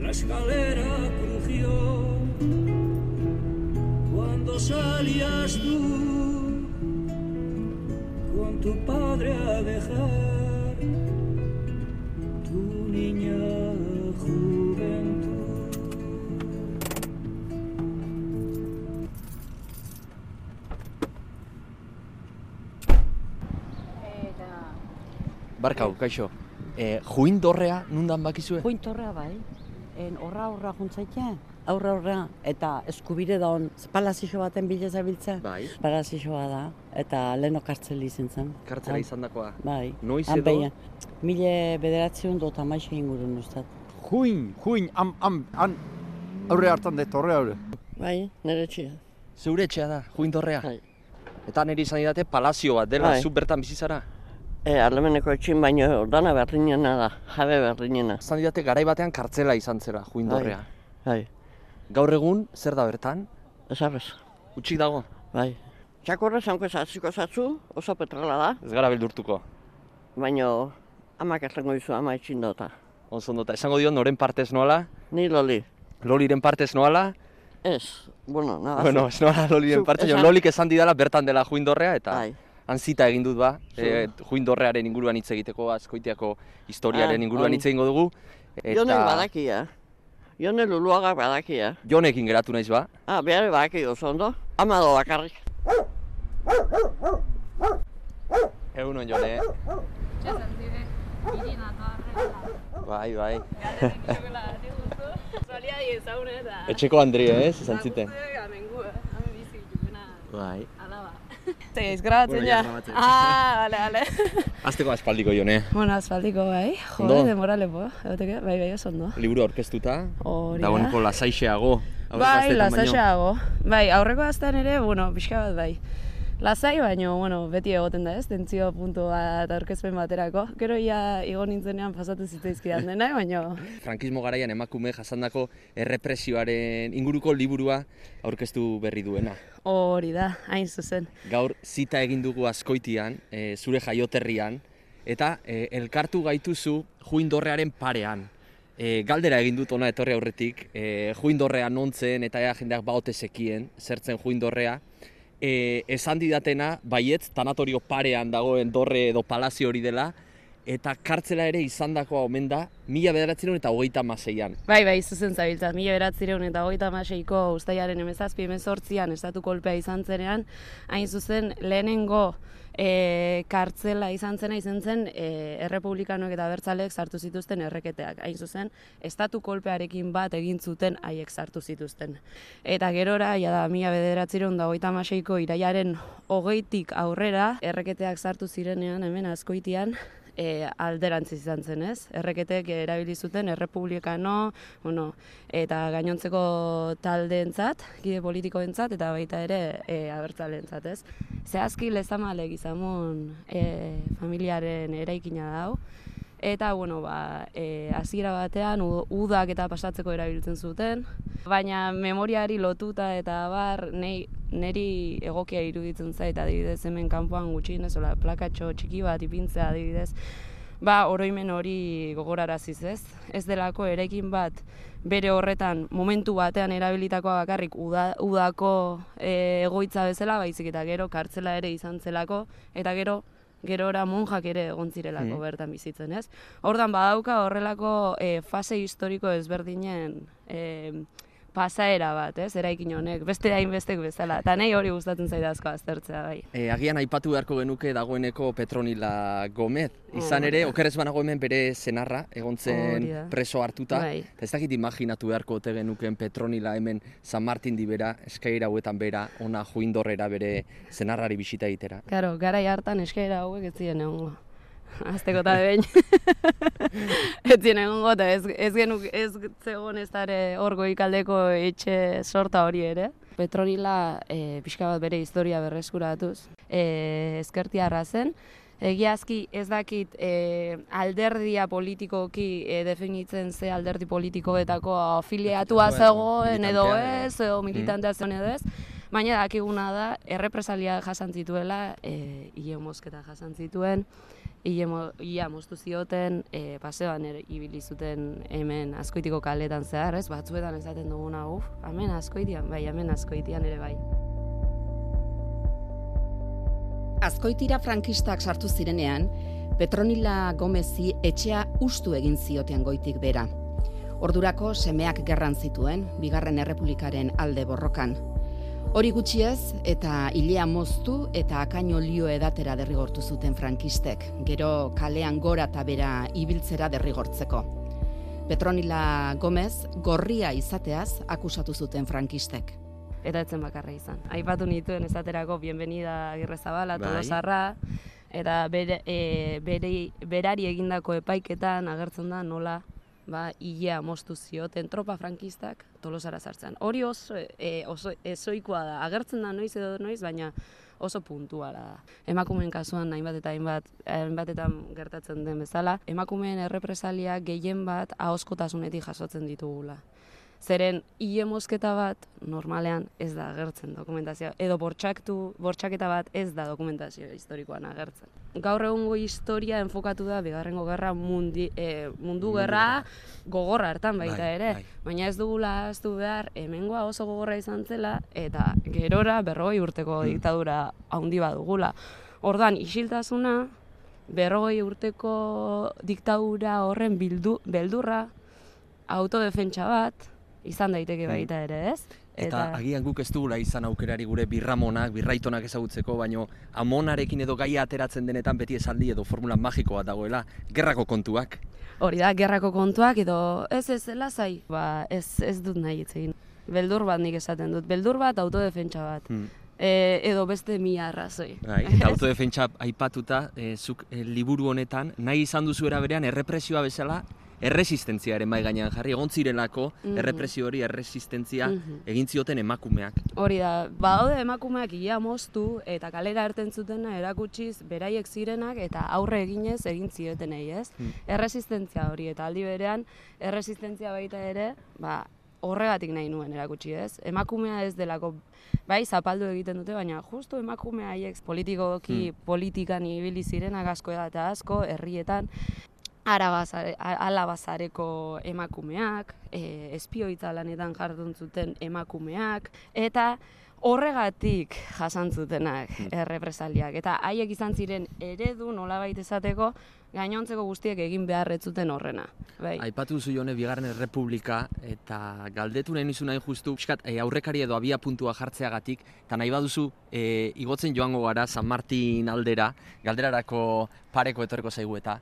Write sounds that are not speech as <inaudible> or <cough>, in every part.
La escalera crujió cuando salías tú con tu padre a dejar tu niña juventud. Barkau, kaixo. E, juin dorrea nundan bakizue? Jointorra bai, en horra horra juntzaite, aurra horra, eta eskubide da hon, palazixo baten bile zabiltza? Bai. Palazixoa da, eta leno kartzeli izan zen. Kartzela Han- izan dakoa. Bai. Noiz edo? behin, Mile bederatzion dut amaixe ingurun ustat. Juin, juin, am, am, han, aurre hartan dut, horre aurre. Bai, nire txia. Zeure etxea da, juin dorrea. Bai. Eta niri izan didate palazio bat dela, Bai. zu bertan bizi zara. E, alemeneko etxin baino dana berdinena da, jabe berdinena. Izan didate garai batean kartzela izan zera, juin Bai. Bai, Gaur egun, zer da bertan? esarrez, Utxik dago? bai. Txakorra zanko esatziko zatzu, oso petrola da, Ez gara beldurtuko. baino amak esango dizu ama etxin dota. Oso ondo, eta esango dio noren partez noala, Ni loli. loliren partez noala, Ez, bueno, nada. bueno, ez noala loliren partez, esan- lolik esan didala bertan dela juin dorrea, eta Bai. Han zita egin dut ba, e, juin dorrearen inguruan hitz egiteko, azkoitiako historiaren Ah, inguruan hitz egingo dugu. Eta Jonek badakia. Jone luluaga badakia. Jonekin geratu naiz ba. Ah, behar badaki oso ondo. Ama do bakarrik. Egunon jone. Bai, bai. Kasualidade ezagun eta... Etxeko Andria, ez? Izan ziten. Bai. Zegiz, grabatzen ja. Ah, bale, bale. <laughs> Azteko aspaldiko jone. bueno, asfaldiko bai. Ondo? Jode, demora lepo. Egoteke, bai, bai, oso ondo. Liburu aurkeztuta. Hori da. Dagoeneko lasaixeago. Bai, lasaixeago. Bai, aurreko astean ere, bueno, pixka bat bai. Lasai, baino, bueno, beti egoten da ez, tentzio puntu bat aurkezpen baterako. Gero ia igo nintzenean pasatu zitzaizkidan dena, baino... <laughs> Frankismo garaian emakume jasandako errepresioaren inguruko liburua aurkeztu berri duena. Hori da, hain zuzen. Gaur zita egin dugu askoitian, e, zure jaioterrian, eta e, elkartu gaituzu juindorrearen parean. E, galdera egin dut ona etorri aurretik, e, juindorrea nontzen eta ea jendeak baote sekien, zertzen juindorrea. E, esan didatena, baietz, tanatorio parean dagoen dorre edo palazio hori dela, eta kartzela ere izandakoa omen da, mila bederatzen eta hogeita maseian. Bai, bai, zuzen zabiltza. Mila beratzireun eta hogeita amaseiko ustaiaren emezazpi emezortzian estatu kolpea izan zenean, hain zuzen lehenengo e, kartzela izan zena izan zen e, errepublikanoek eta bertzaleek sartu zituzten erreketeak. Hain zuzen, estatu kolpearekin bat egin zuten haiek sartu zituzten. Eta gerora, ja da, mila bederatzireun da hogeita amaseiko iraiaren hogeitik aurrera, erreketeak sartu zirenean hemen askoitian, e, alderantz izan zen, ez? Erreketek erabili zuten errepublikano, bueno, eta gainontzeko taldeentzat, kide politikoentzat eta baita ere e, abertzaleentzat, ez? Zehazki lezamalek izamon e, familiaren eraikina dau, Eta, bueno, ba, e, hasiera batean udak eta pasatzeko erabiltzen zuten, baina memoriari lotuta eta bar, nei, neri egokia iruditzen zait, adibidez hemen kanpoan gutxienez, ola, plakatxo txiki bat ipintzea adibidez, ba, oroimen hori gogoraraziz ez. Ez delako erekin bat bere horretan momentu batean erabilitakoa bakarrik uda, udako e, egoitza bezala, baizik eta gero kartzela ere izan zelako, eta gero gerora monjak ere egon zirelako Mhm. bertan bizitzen, ez? Hordan badauka horrelako e, fase historiko ezberdinen e, pasaera bat, ez? Eraikin honek, beste hainbestek bezala. Eta nahi hori gustatzen zaidazko aztertzea, bai. E, agian aipatu beharko genuke dagoeneko Petronila Gomez. Izan Hori ere, da. okerez banago hemen bere senarra, egon zen Hori da. preso hartuta. Bai. Eta ez dakit imaginatu beharko ote genuken Petronila hemen San Martin dibera, eskaira hauetan bera, ona juindorrera bere senarrari bisita egitera. Claro, garai hartan eskaera hauek ez ziren egongo. Azteko eta behin. <laughs> ez ziren egongo eta ez, ez genuk ez zegoen ez dare hor goikaldeko etxe sorta hori ere. Petronila e, pixka bat bere historia berreskuratuz. E, ezkertiarra zen. Egiazki ez dakit e, alderdia politikoki e, definitzen ze alderdi politikoetako afiliatua zegoen edo ez, edo militantea zen edo ez. Baina dakiguna da, errepresalia jasan zituela, e, ile mosketa jasan zituen, Ile, mo- moztu zioten, e, paseoan ere ibili zuten hemen askoitiko kaletan zehar, ez? Batzuetan esaten duguna, uf, hemen askoitian, bai, hemen askoitian ere bai. Azkoitira frankistak sartu zirenean, Petronila Gomezi etxea ustu egin zioten goitik bera. Ordurako semeak gerran zituen, bigarren errepublikaren alde borrokan. Hori gutxiez eta hilea moztu eta akaino lio edatera derrigortu zuten frankistek, gero kalean gora eta bera ibiltzera derrigortzeko. Petronila Gomez gorria izateaz akusatu zuten frankistek. Eta etzen bakarra izan. Aipatu nituen esaterako Bienvenida Agirrezabala, Bai. Tolosarra, eta bere, e, bere, berari egindako epaiketan agertzen da nola ba, ilea moztu zioten tropa frankistak Tolosara sartzen. Hori oso, e, oso ezoikoa da, agertzen da noiz edo noiz, baina oso puntuala da. Emakumeen kasuan hainbat eta hainbat, hainbatetan gertatzen den bezala, emakumeen errepresalia gehien bat ahoskotasunetik jasotzen ditugula. Zeren hile mozketa bat normalean ez da agertzen dokumentazio edo bortxaktu bortxaketa bat ez da dokumentazio historikoan agertzen. Gaur egungo historia enfokatu da bigarrengo gerra mundi, eh, mundu gerra gogorra hartan baita Bai, ere, bai. baina ez dugula ahaztu behar hemengoa oso gogorra izan zela eta gerora berrogei urteko diktadura handi badugula. Ordan isiltasuna berrogei urteko diktadura horren bildu, beldurra autodefentsa bat izan daiteke baita ere, ez? Eta, agian guk ez dugula izan aukerari gure birramonak, birraitonak ezagutzeko, baino amonarekin edo gaia ateratzen denetan beti esaldi edo formula magiko bat dagoela, gerrako kontuak. Hori da, gerrako kontuak edo ez ez lasai, ba, ez, ez dut nahi hitz egin. Beldur bat nik esaten dut, beldur bat autodefentsa bat. Hmm. E, edo beste mila arrazoi. Bai, eta <laughs> autodefentsa aipatuta, e, zuk e, liburu honetan, nahi izan duzu era berean errepresioa bezala, erresistentziaren bai gainean jarri, egon zirelako, Mhm. errepresio hori, erresistentzia, Mhm. egin zioten emakumeak. Hori da, badaude emakumeak ia moztu eta kalera erten zutena erakutsiz beraiek zirenak eta aurre eginez egin ziotenei, ez? Hmm. Erresistentzia hori eta aldi berean erresistentzia baita ere, ba, horregatik nahi nuen erakutsi, ez? Emakumea ez delako bai zapaldu egiten dute, baina justu emakumea haiek politikoki politikan ibili zirenak asko eta asko herrietan Arabazare, alabazareko emakumeak, e, espioitza lanetan jardun zuten emakumeak, eta horregatik jasan zutenak errepresaliak. Eta haiek izan ziren eredu nolabait esateko, gainontzeko guztiek egin behar ez zuten horrena. Bai. Aipatu duzu jone bigarren errepublika eta galdetu nahi nizu nahi justu pixkat e, aurrekari edo abia puntua jartzeagatik eta nahi baduzu e, igotzen joango gara San Martin aldera galderarako pareko etorreko zaigu eta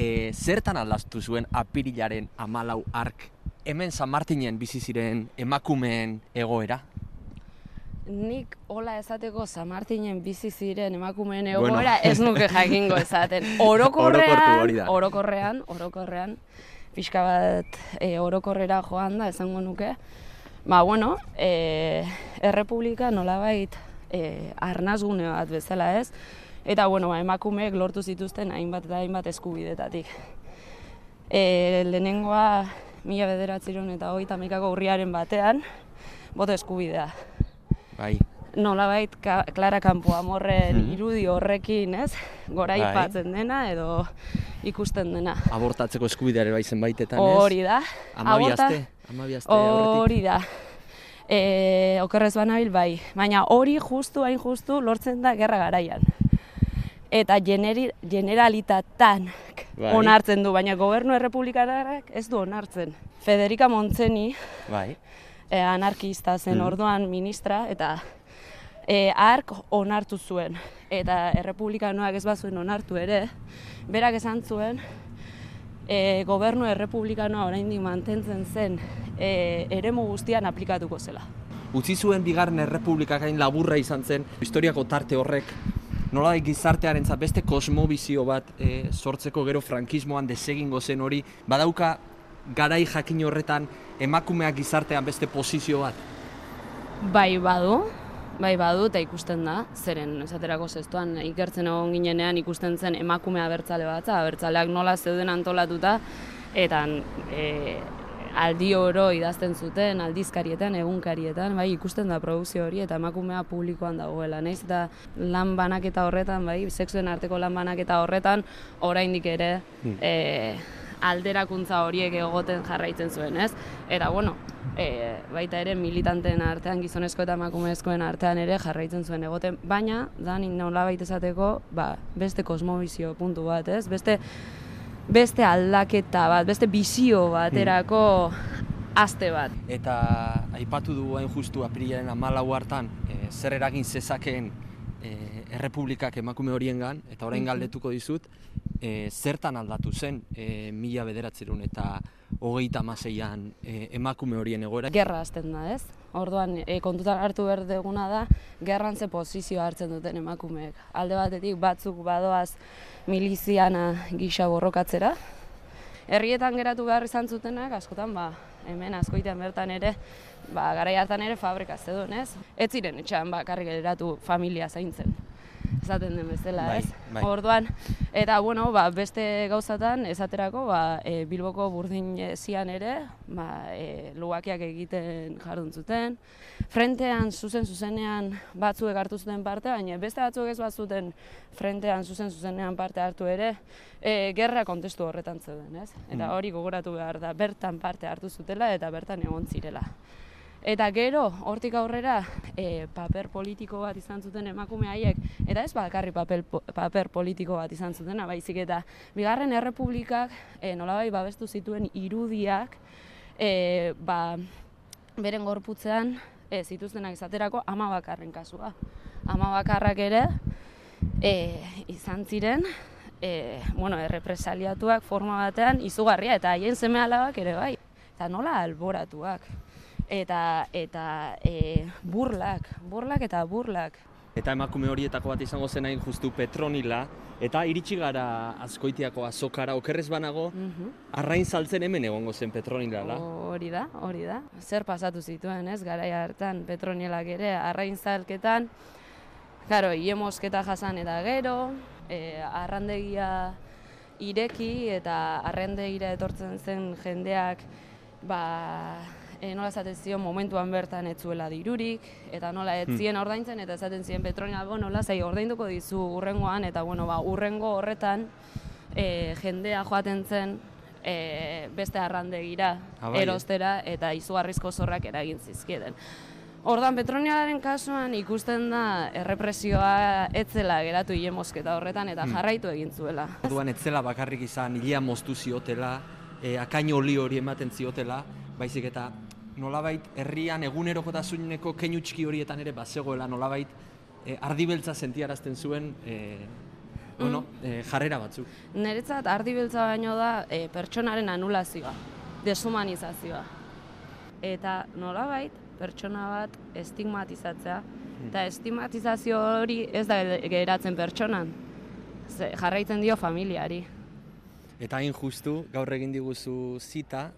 e, zertan aldaztu zuen apirilaren amalau ark hemen San Martinen bizi ziren emakumeen egoera Nik hola esateko San Martinen bizi ziren emakumeen Bueno. egoera ez nuke jakingo <laughs> esaten. Orokorrean, orokorrean, orokorrean, pixka bat e, orokorrera joan da esango nuke. Ba, bueno, e, errepublika nolabait e, arnazgune bat bezala ez. Eta, bueno, ba, emakumeek lortu zituzten hainbat eta hainbat eskubidetatik. E, lehenengoa, mila bederatziron eta hogeita hamikako urriaren batean, boto eskubidea bai nolabait ka, Clara Campoamorren Mhm. irudi horrekin, ez? Gora Bai. dena edo ikusten dena. abortatzeko eskubideare bai zenbaitetan ez Hori da. amabi Aborta- aste amabi Hori da. E, okerrez banabil bai, baina hori justu hain justu lortzen da gerra garaian. Eta generi, generalitatan Bai. onartzen du, baina gobernu errepublikanak ez du onartzen. Federica Montzeni, bai e, anarkista zen Mhm. orduan ministra, eta e, ark onartu zuen. Eta errepublikanoak ez bazuen onartu ere, berak esan zuen, e, gobernu errepublikanoa oraindik mantentzen zen e, eremu guztian aplikatuko zela. utzi zuen bigarren errepublikak hain laburra izan zen, historiako tarte horrek nola gizartearentzat beste kosmobizio bat e, sortzeko gero frankismoan desegingo zen hori, badauka garai jakin horretan emakumeak gizartean beste posizio bat. Bai badu, bai badu eta ikusten da, zeren esaterako zestuan ikertzen egon ginenean ikusten zen emakume abertzale batza, abertzaleak nola zeuden antolatuta, eta e, aldi oro idazten zuten, aldizkarietan, egunkarietan, bai, ikusten da produkzio hori eta emakumea publikoan dagoela. Naiz eta lan banaketa horretan, bai, sexuen arteko lan banaketa horretan, oraindik ere e, alderakuntza horiek egoten jarraitzen zuen, ez? Eta, bueno, e, baita ere militanteen artean, gizonezko eta emakumezkoen artean ere jarraitzen zuen egoten, baina, da, nolabait esateko, ba, beste kosmobizio puntu bat, ez? Beste, beste aldaketa bat, beste bizio baterako aste bat. Eta aipatu du hain justu apirilaren amalau hartan, e, zer eragin zezakeen e, errepublikak emakume horiengan, eta orain galdetuko dizut, e, zertan aldatu zen e, mila bederatzerun eta hogeita amaseian e, emakume horien egoera. Gerra hasten da, ez? Orduan, e, kontutan hartu behar duguna da, gerran ze posizio hartzen duten emakumeek. Alde batetik batzuk badoaz miliziana gisa borrokatzera. Herrietan geratu behar izan zutenak, askotan, ba, hemen askoitean bertan ere, ba, garai hartan ere fabrika zedun, ez? Ez ziren etxean bakarrik geratu familia zaintzen. Esaten den bezala, Bai, ez? bai. Orduan, eta bueno, ba, beste gauzatan, esaterako, ba, e, Bilboko burdin zian ere, ba, e, lugakiak egiten jardun zuten. Frentean, zuzen zuzenean batzuek hartu zuten parte, baina beste batzuek ez bat zuten frentean zuzen zuzenean parte hartu ere, e, gerra kontestu horretan zeuden, ez? Eta Mm. hori gogoratu behar da, bertan parte hartu zutela eta bertan egon zirela. Eta gero, hortik aurrera, e, paper politiko bat izan zuten emakume haiek, eta ez bakarri papel, paper politiko bat izan zutena, baizik eta bigarren errepublikak e, nolabai babestu zituen irudiak, e, ba, beren gorputzean e, zituztenak izaterako ama bakarren kasua. Ama bakarrak ere e, izan ziren, e, bueno, errepresaliatuak forma batean izugarria eta haien seme alabak ere bai. Eta nola alboratuak. Eta, eta e, burlak, burlak eta burlak. Eta emakume horietako bat izango zen hain justu Petronila, eta iritsi gara azkoitiako azokara, okerrez banago, Mhm. arrain saltzen hemen egongo zen Petronilala. Hori da, hori da. Zer pasatu zituen, ez, garai hartan, petronielak ere, arrain zalketan, Karo, iemosketa jasan eta gero, e, arrandegia ireki eta arrandegira etortzen zen jendeak, ba, e, nola esaten zion momentuan bertan ez zuela dirurik, eta nola ez zien ordaintzen, eta esaten ziren Petronia, bo, nola zai ordainduko dizu urrengoan, eta bueno, ba, urrengo horretan e, jendea joaten zen e, beste arrandegira Ah, bai, erostera, eta izugarrizko zorrak eragin zizkieten. Ordan Petronialaren kasuan ikusten da errepresioa etzela geratu hile mosketa horretan eta jarraitu egin zuela. Orduan ez zela bakarrik izan hilea moztu ziotela, e, akaino oli hori ematen ziotela, baizik eta nolabait herrian egunerokotasuneko keinu txiki horietan ere bazegoela nolabait e, ardibeltza sentiarazten zuen e, bueno, e, jarrera batzuk. Niretzat ardi beltza baino da e, pertsonaren anulazioa, deshumanizazioa. Eta nolabait pertsona bat estigmatizatzea, eta estigmatizazio hori ez da geratzen pertsonan, Ze, jarraitzen dio familiari. Eta hain justu, gaur egin diguzu zita,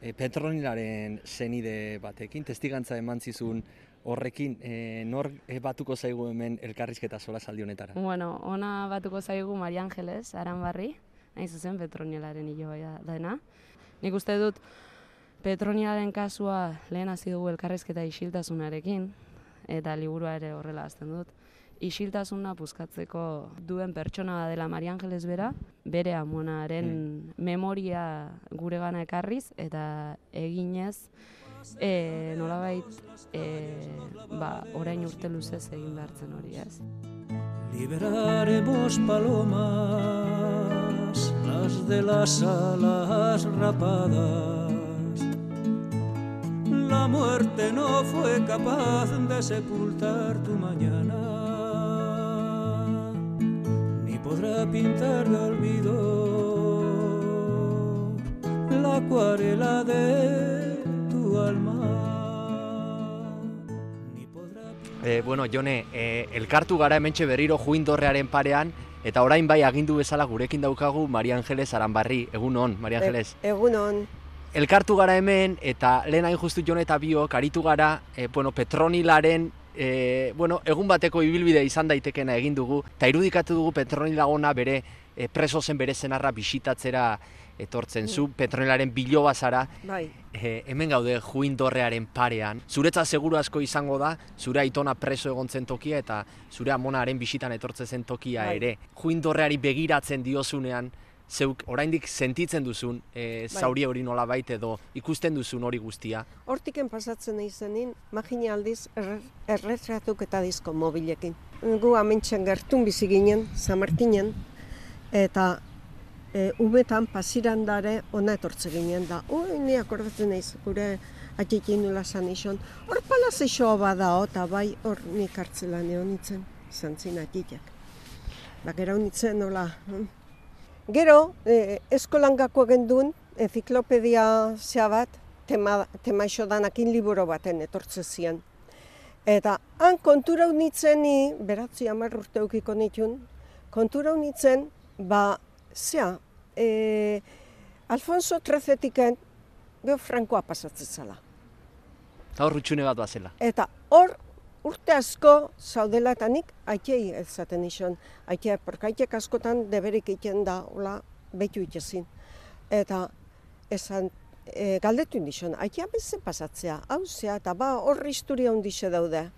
e, Petronilaren senide batekin, testigantza eman zizun horrekin, e, nor e, batuko zaigu hemen elkarrizketa sola saldi honetara. Bueno, ona batuko zaigu Maria Angeles, Aranbarri, nahi zuzen Petronialaren hiloa dena. Nik uste dut Petronialaren kasua lehen hasi dugu elkarrizketa isiltasunarekin, eta liburua ere horrela hasten dut. Isiltasuna puskatzeko duen pertsona dela Maria Angeles bera, bere amonaren memoria guregana ekarriz, eta eginez, e, nolabait, e, ba, orain urte luzez egin behartzen hori, ez? Liberaremos palomas, las de las alas rapadas. La muerte no fue capaz de sepultar tu mañana, podrá pintar de olvido la acuarela de tu alma. Ni podrá E, bueno, Jone, e, elkartu gara hementxe berriro juindorrearen parean, eta orain bai agindu bezala gurekin daukagu Maria Angeles Aranbarri. Egun hon, Maria Angeles. Egunon, Elkartu gara hemen, eta lehen hain justu Jone eta biok, aritu gara, e, bueno, Petronilaren e, bueno, egun bateko ibilbide izan daitekena egin dugu, eta irudikatu dugu Petronila ona bere e, preso zen bere zenarra bisitatzera etortzen zu, Petronilaren biloba zara, Bai, e, hemen gaude juin dorrearen parean. Zuretza seguru asko izango da, zure aitona preso egon zen tokia eta zure amonaren bisitan etortzen zen tokia Bai. ere. Juin dorreari begiratzen diozunean, zeuk oraindik sentitzen duzun e, zauri hori nola edo ikusten duzun hori guztia. hortiken pasatzen izenin, magina aldiz erre- erretratuk eta disko mobilekin. Gu amentxen gertun bizi ginen, San Martinen, eta e, umetan pasirandare ona etortze ginen da. Ui, ni akordatzen naiz, gure atxikin nula san ison. Hor palaz isoa badao, eta bai hor nik hartzelan egon nintzen, zantzin atxitek. Ba, gero nintzen nola. hm. Gero, e, eskolan gakoa gendun, enziklopedia zea bat, tema, tema danakin liburu baten etortze zian. Eta han kontura unitzen ni, beratzi hamar urte eukiko nitun, kontura unitzen, ba, zea, e, Alfonso XIII-eken, geho Frankoa pasatzen zala. Eta hor rutxune bat bazela. Eta hor urte asko zaudela eta nik aitei ezaten izan. Aitea, porque aitek askotan deberik egiten da, hola, betu itezin. Eta esan, e, galdetu indizan, aitea beze pasatzea, hau zea, eta ba hor historia hundixe daude.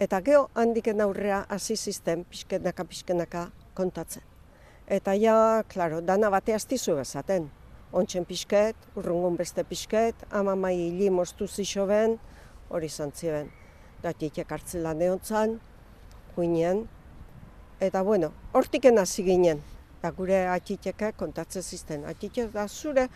Eta geho handiken aurrea hasi zisten pixkenaka pixkenaka kontatzen. Eta ja, klaro, dana bate aztizu bezaten. Ontsen pixket, urrungun beste pixket, amamai hili moztu zixo hori izan ziren. Gatitek hartzelan neontzan, guinean, eta bueno, hortiken hasi ginen. Da gure atxiteke kontatzen zizten. Atxitek da zure,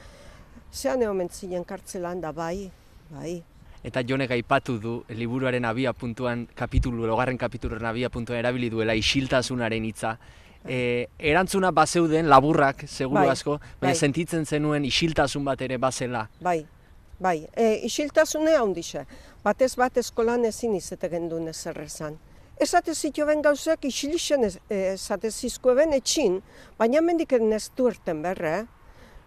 zean egomen zinen kartzelan da bai, bai. Eta jonek aipatu du liburuaren abia puntuan, kapitulu, logarren kapituluaren abia puntuan erabili duela isiltasunaren hitza. E, erantzuna bazeuden laburrak, seguru Bai, asko, baina bai. sentitzen zenuen isiltasun bat ere bazela. Bai, bai. E, isiltasune handixe. Batez bat eskolan ezin izete gendun ezer esan. Esate zitu ben gauzak isilixen esate zizko ben etxin, baina mendik ez duerten berre.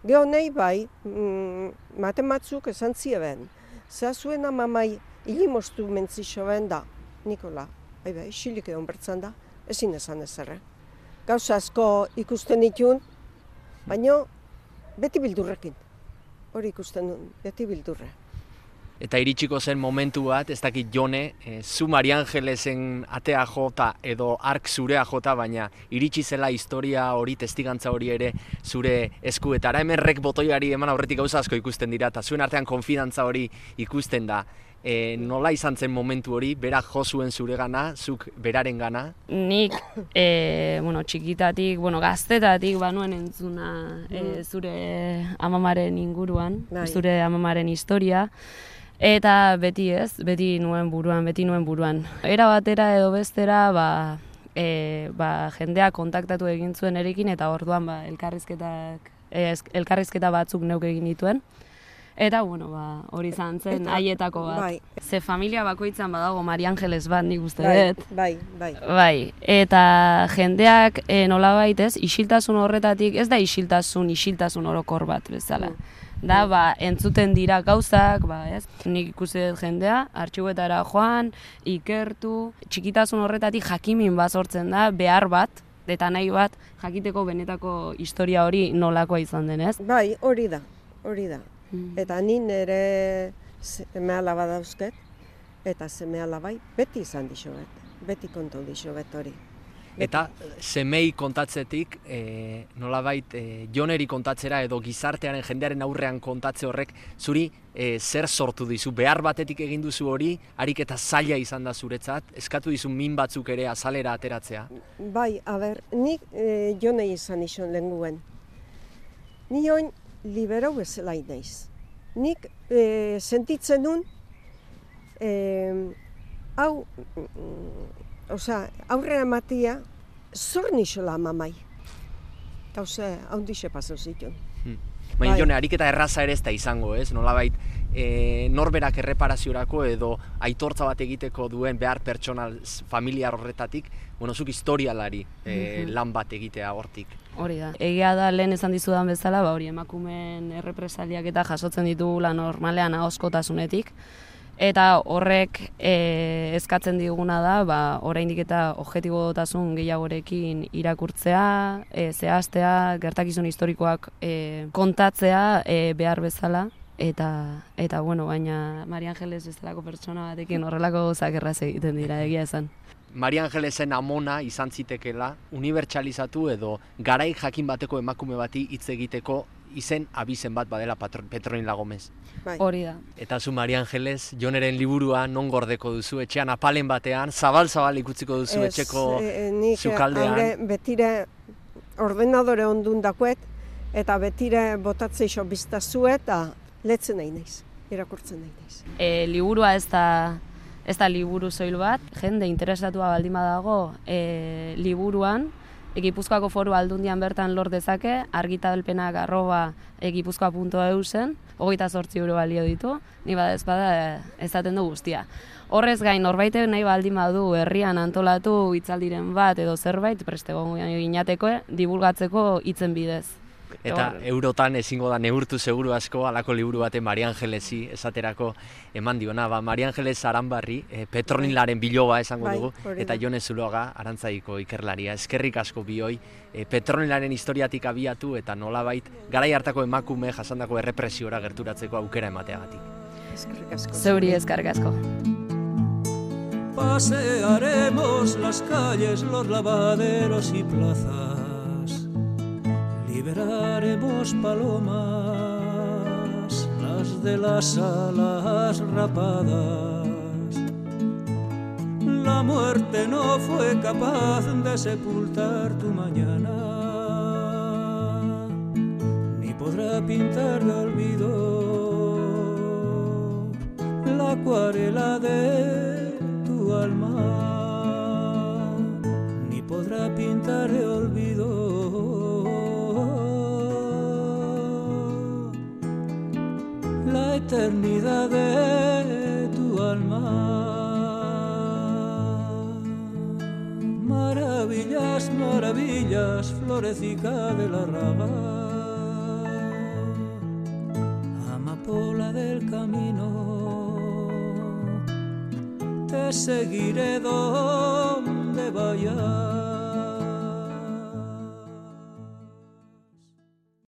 Geho nahi bai, mm, mate batzuk esan zieben. Zea zuen amamai hilimostu mentzixo ben da. Nikola, bai bai, isilik egon bertzan da, ezin esan ezerre. Gauza asko ikusten ditun, baina beti bildurrekin. Hori ikusten duen, beti bildurre. Eta iritsiko zen momentu bat, ez dakit jone, e, zu Mari Angelesen atea jota edo ark zurea jota, baina iritsi zela historia hori, testigantza hori ere zure eskuetara. Hemen rek botoiari eman aurretik gauza asko ikusten dira, eta zuen artean konfidantza hori ikusten da. E, nola izan zen momentu hori, berak jo zuen zuregana, zuk beraren gana, Nik, e, bueno, txikitatik, bueno, gaztetatik banuen entzuna e, zure amamaren inguruan, Bai. zure amamaren historia, eta beti ez, beti nuen buruan, beti nuen buruan. Era batera edo bestera, ba, e, ba, jendeak kontaktatu egin zuen erekin, eta orduan ba, elkarrizketak, e, ez- elkarrizketa batzuk neuk egin dituen. Eta, bueno, ba, hori izan zen, Eta- haietako bat. bai. Ze familia bakoitzan badago Mari Angeles bat, nik uste Bai, dut. bai, bai. Bai, eta jendeak e, nolabait ez, isiltasun horretatik, ez da isiltasun, isiltasun orokor bat bezala. Da, ba, entzuten dira gauzak, ba, ez? Nik ikusi dut jendea, artxibuetara joan, ikertu, txikitasun horretatik jakimin bat sortzen da, behar bat, eta nahi bat, jakiteko benetako historia hori nolakoa izan denez. Bai, hori da, hori da. Mm. Eta ni nire seme alaba dauzket, eta seme alabai beti izan diso bet, beti kontu diso bet hori. Eta semei kontatzetik, e, nolabait, e, joneri kontatzera edo gizartearen jendearen aurrean kontatze horrek, zuri e, zer sortu dizu, behar batetik egin duzu hori, harik eta zaila izan da zuretzat, eskatu dizu min batzuk ere azalera ateratzea. Bai, a ber, nik e, jonei izan ison lenguen. Ni oin liberau bezala naiz. Nik e, sentitzen nun, e, hau, mm, osea, aurrera matia, zor nisola mamai. Gauze, haundixe pasau zituen. Baina Bai. jone, ariketa erraza ere ez da izango, ez? Nolabait, e, norberak erreparaziorako edo aitortza bat egiteko duen behar pertsonal familiar horretatik, bueno, zuk historialari e, lan bat egitea hortik. Hori da. Egia da lehen esan dizudan bezala, ba hori emakumeen errepresaliak eta jasotzen ditugula normalean ahoskotasunetik. Eta horrek e, eskatzen diguna da, ba, oraindik eta objektibotasun gehiagorekin irakurtzea, e, zehaztea, gertakizun historikoak e, kontatzea e, behar bezala. Eta, eta bueno, baina Maria Angeles bezalako pertsona batekin horrelako gozak erraz egiten dira, egia esan. Maria Angelesen amona izan zitekela, unibertsalizatu edo garaik jakin bateko emakume bati hitz egiteko izen abizen bat badela patron, Petronila Gomez. Bai. Hori da. Eta zu Maria Angeles, Joneren liburua non gordeko duzu, etxean apalen batean, zabal-zabal ikutziko duzu Ez, etxeko eh, nik sukaldean. haure betire ordenadore ondun dakuet, eta betire botatze iso biztazu eta letzen nahi naiz, irakurtzen nahi naiz. E, liburua ez da, ez da liburu soil bat, jende interesatua baldin badago e, liburuan, Gipuzkoako foru aldundian bertan lor dezake, argitabelpenak arroba egipuzkoa.eusen, hogeita sortzi euro balio ditu, ni bada ez bada eh, ezaten du guztia. Horrez gain, norbait nahi baldin badu herrian antolatu hitzaldiren bat edo zerbait, preste ginateko, divulgatzeko hitzen bidez. Eta eurotan ezingo da neurtu seguru asko alako liburu baten Maria Angelesi esaterako eman diona. Ba, Maria Angeles Aranbarri, e, Petronilaren biloba esango Bai, dugu, eta Jone Zuloaga arantzaiko ikerlaria. Eskerrik asko bioi, e, Petronilaren historiatik abiatu eta nolabait garai hartako emakume jasandako errepresiora gerturatzeko aukera emateagatik. Eskerrik asko. Zeuri ezkarrik asko. Pasearemos las calles, los lavaderos y plazas. Liberaremos palomas, las de las alas rapadas. La muerte no fue capaz de sepultar tu mañana, ni podrá pintar de olvido la acuarela de tu alma, eternidad de tu alma. Maravillas, maravillas, florecica de la raga, amapola del camino, te seguiré donde